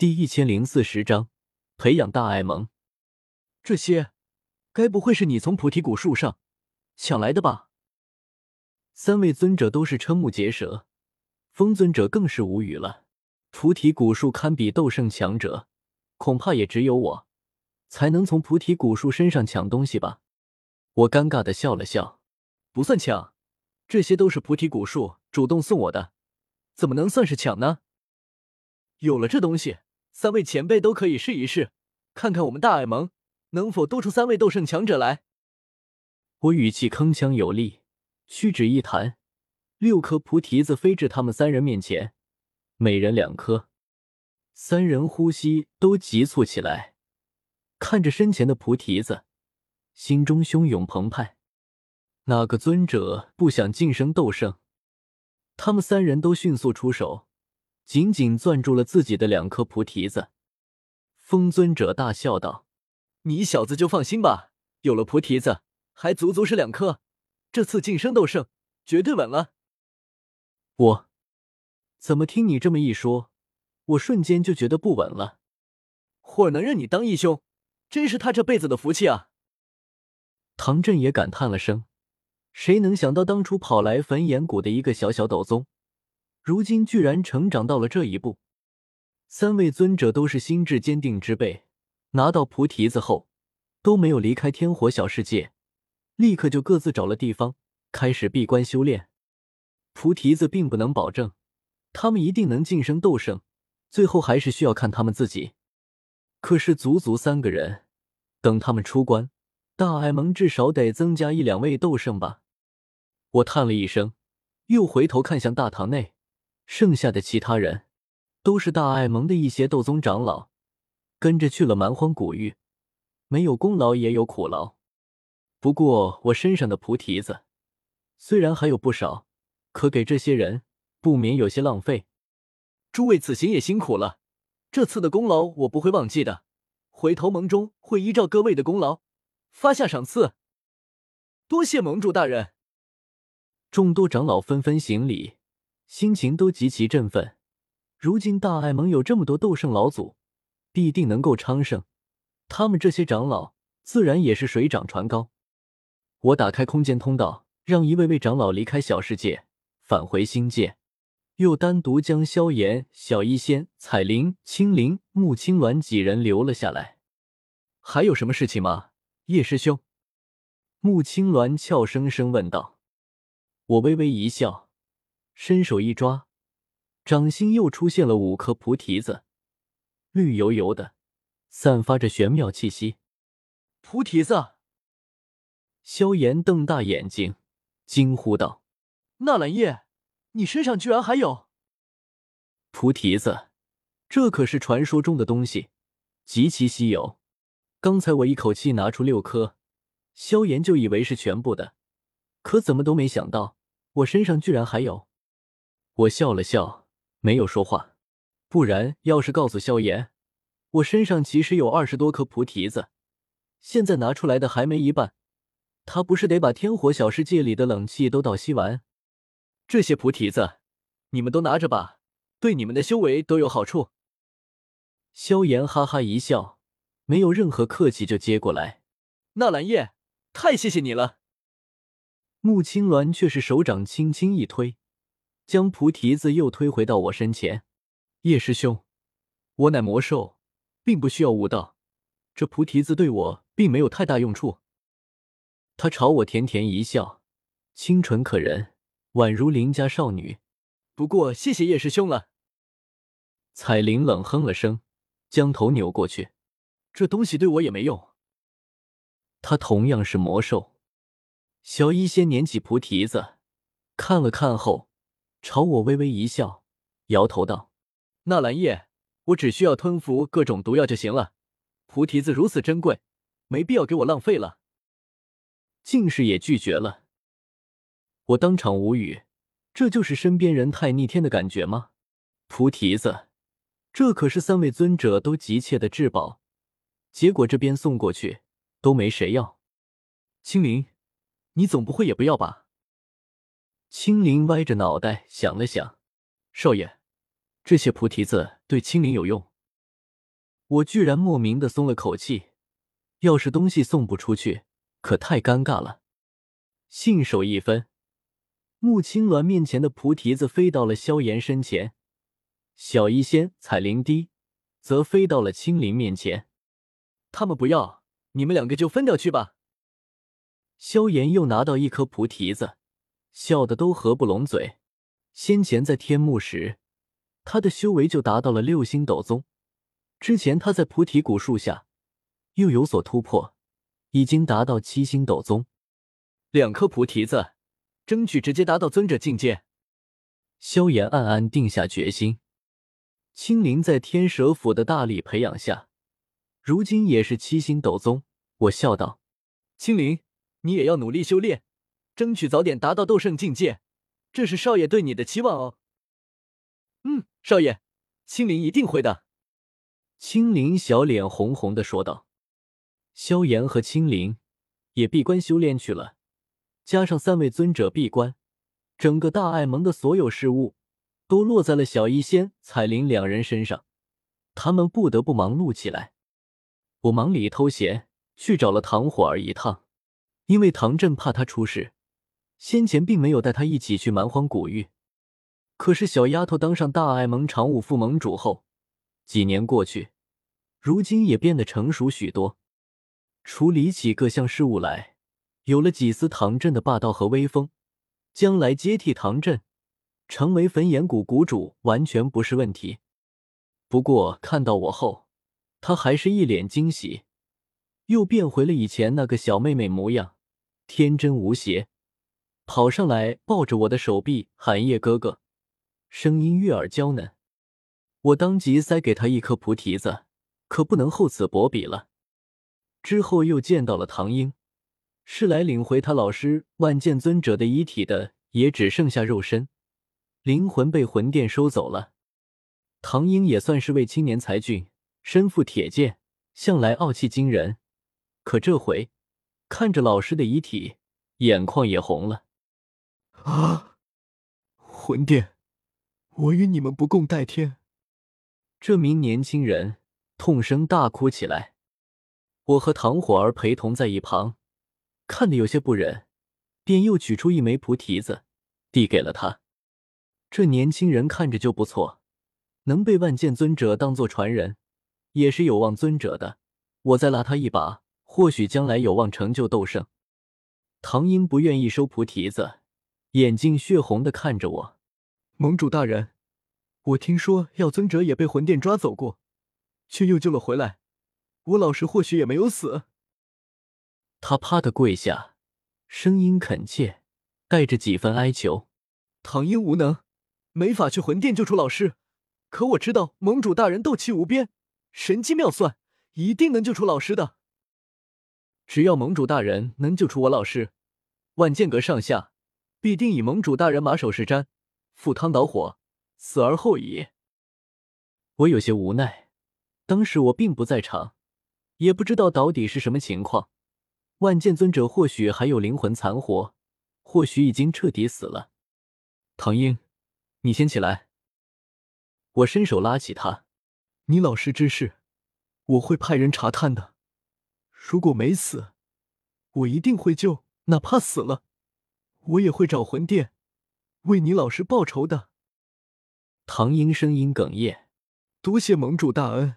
第一千零四十章培养大爱盟。这些，该不会是你从菩提古树上抢来的吧？三位尊者都是瞠目结舌，风尊者更是无语了。菩提古树堪比斗圣强者，恐怕也只有我才能从菩提古树身上抢东西吧？我尴尬的笑了笑，不算抢，这些都是菩提古树主动送我的，怎么能算是抢呢？有了这东西。三位前辈都可以试一试，看看我们大爱盟能否多出三位斗圣强者来。我语气铿锵有力，屈指一弹，六颗菩提子飞至他们三人面前，每人两颗。三人呼吸都急促起来，看着身前的菩提子，心中汹涌澎湃。哪个尊者不想晋升斗圣？他们三人都迅速出手。紧紧攥住了自己的两颗菩提子，风尊者大笑道：“你小子就放心吧，有了菩提子，还足足是两颗，这次晋升斗圣绝对稳了。”我怎么听你这么一说，我瞬间就觉得不稳了。霍儿能认你当义兄，真是他这辈子的福气啊！唐振也感叹了声：“谁能想到，当初跑来焚炎谷的一个小小斗宗。”如今居然成长到了这一步，三位尊者都是心智坚定之辈，拿到菩提子后都没有离开天火小世界，立刻就各自找了地方开始闭关修炼。菩提子并不能保证他们一定能晋升斗圣，最后还是需要看他们自己。可是足足三个人，等他们出关，大爱盟至少得增加一两位斗圣吧？我叹了一声，又回头看向大堂内。剩下的其他人，都是大爱盟的一些斗宗长老，跟着去了蛮荒古域，没有功劳也有苦劳。不过我身上的菩提子，虽然还有不少，可给这些人不免有些浪费。诸位此行也辛苦了，这次的功劳我不会忘记的，回头盟中会依照各位的功劳发下赏赐。多谢盟主大人。众多长老纷纷行礼。心情都极其振奋。如今大爱盟有这么多斗圣老祖，必定能够昌盛。他们这些长老自然也是水涨船高。我打开空间通道，让一位位长老离开小世界，返回星界，又单独将萧炎、小医仙、彩铃、青灵、穆青鸾几人留了下来。还有什么事情吗，叶师兄？穆青鸾俏生生问道。我微微一笑。伸手一抓，掌心又出现了五颗菩提子，绿油油的，散发着玄妙气息。菩提子！萧炎瞪大眼睛，惊呼道：“纳兰叶，你身上居然还有菩提子？这可是传说中的东西，极其稀有。刚才我一口气拿出六颗，萧炎就以为是全部的，可怎么都没想到，我身上居然还有。”我笑了笑，没有说话。不然，要是告诉萧炎，我身上其实有二十多颗菩提子，现在拿出来的还没一半，他不是得把天火小世界里的冷气都倒吸完？这些菩提子，你们都拿着吧，对你们的修为都有好处。萧炎哈哈一笑，没有任何客气就接过来。纳兰叶，太谢谢你了。穆青鸾却是手掌轻轻一推。将菩提子又推回到我身前，叶师兄，我乃魔兽，并不需要悟道，这菩提子对我并没有太大用处。他朝我甜甜一笑，清纯可人，宛如邻家少女。不过谢谢叶师兄了。彩铃冷哼了声，将头扭过去，这东西对我也没用。他同样是魔兽。小医仙捻起菩提子，看了看后。朝我微微一笑，摇头道：“纳兰叶，我只需要吞服各种毒药就行了。菩提子如此珍贵，没必要给我浪费了。”竟是也拒绝了。我当场无语，这就是身边人太逆天的感觉吗？菩提子，这可是三位尊者都急切的至宝，结果这边送过去都没谁要。青灵，你总不会也不要吧？青灵歪着脑袋想了想，少爷，这些菩提子对青灵有用，我居然莫名的松了口气。要是东西送不出去，可太尴尬了。信手一分，穆青鸾面前的菩提子飞到了萧炎身前，小医仙彩灵滴则飞到了青灵面前。他们不要，你们两个就分掉去吧。萧炎又拿到一颗菩提子，笑得都合不拢嘴。先前在天幕时，他的修为就达到了六星斗宗。之前他在菩提古树下。又有所突破，已经达到七星斗宗。两颗菩提子，争取直接达到尊者境界。萧炎暗暗定下决心。青灵在天蛇府的大力培养下，如今也是七星斗宗。我笑道：“青灵，你也要努力修炼，争取早点达到斗圣境界，这是少爷对你的期望哦。”“嗯，少爷，青灵一定会的。”青灵小脸红红的说道。萧炎和青灵也闭关修炼去了，加上三位尊者闭关，整个大爱盟的所有事务都落在了小医仙、彩铃两人身上，他们不得不忙碌起来。我忙里偷闲去找了唐火儿一趟，因为唐振怕他出事，先前并没有带他一起去蛮荒古域。可是小丫头当上大爱盟常务副盟主后，几年过去，如今也变得成熟许多。处理起各项事务来，有了几丝唐镇的霸道和威风，将来接替唐镇，成为焚炎谷谷主，完全不是问题。不过看到我后，他还是一脸惊喜，又变回了以前那个小妹妹模样，天真无邪，跑上来抱着我的手臂喊：“叶哥哥！”声音悦耳娇嫩。我当即塞给他一颗菩提子，可不能厚此薄彼了。之后又见到了唐英，是来领回他老师万剑尊者的遗体的，也只剩下肉身，灵魂被魂殿收走了。唐英也算是位青年才俊，身负铁剑，向来傲气惊人。可这回看着老师的遗体，眼眶也红了。啊！魂殿，我与你们不共戴天！这名年轻人痛声大哭起来。我和唐火儿陪同在一旁，看得有些不忍，便又取出一枚菩提子，递给了他。这年轻人看着就不错，能被万剑尊者当做传人，也是有望尊者的。我再拉他一把，或许将来有望成就斗圣。唐英不愿意收菩提子，眼睛血红的看着我。盟主大人，我听说药尊者也被魂殿抓走过，却又救了回来。我老师或许也没有死。他啪的跪下，声音恳切，带着几分哀求。唐英无能，没法去魂殿救出老师。可我知道盟主大人斗气无边，神机妙算，一定能救出老师的。只要盟主大人能救出我老师，万剑阁上下必定以盟主大人马首是瞻，赴汤蹈火，死而后已。我有些无奈，当时我并不在场。也不知道到底是什么情况，万剑尊者或许还有灵魂残活，或许已经彻底死了。唐英，你先起来。我伸手拉起他。你老师之事，我会派人查探的。如果没死，我一定会救；哪怕死了，我也会找魂殿为你老师报仇的。唐英声音哽咽：“多谢盟主大恩。”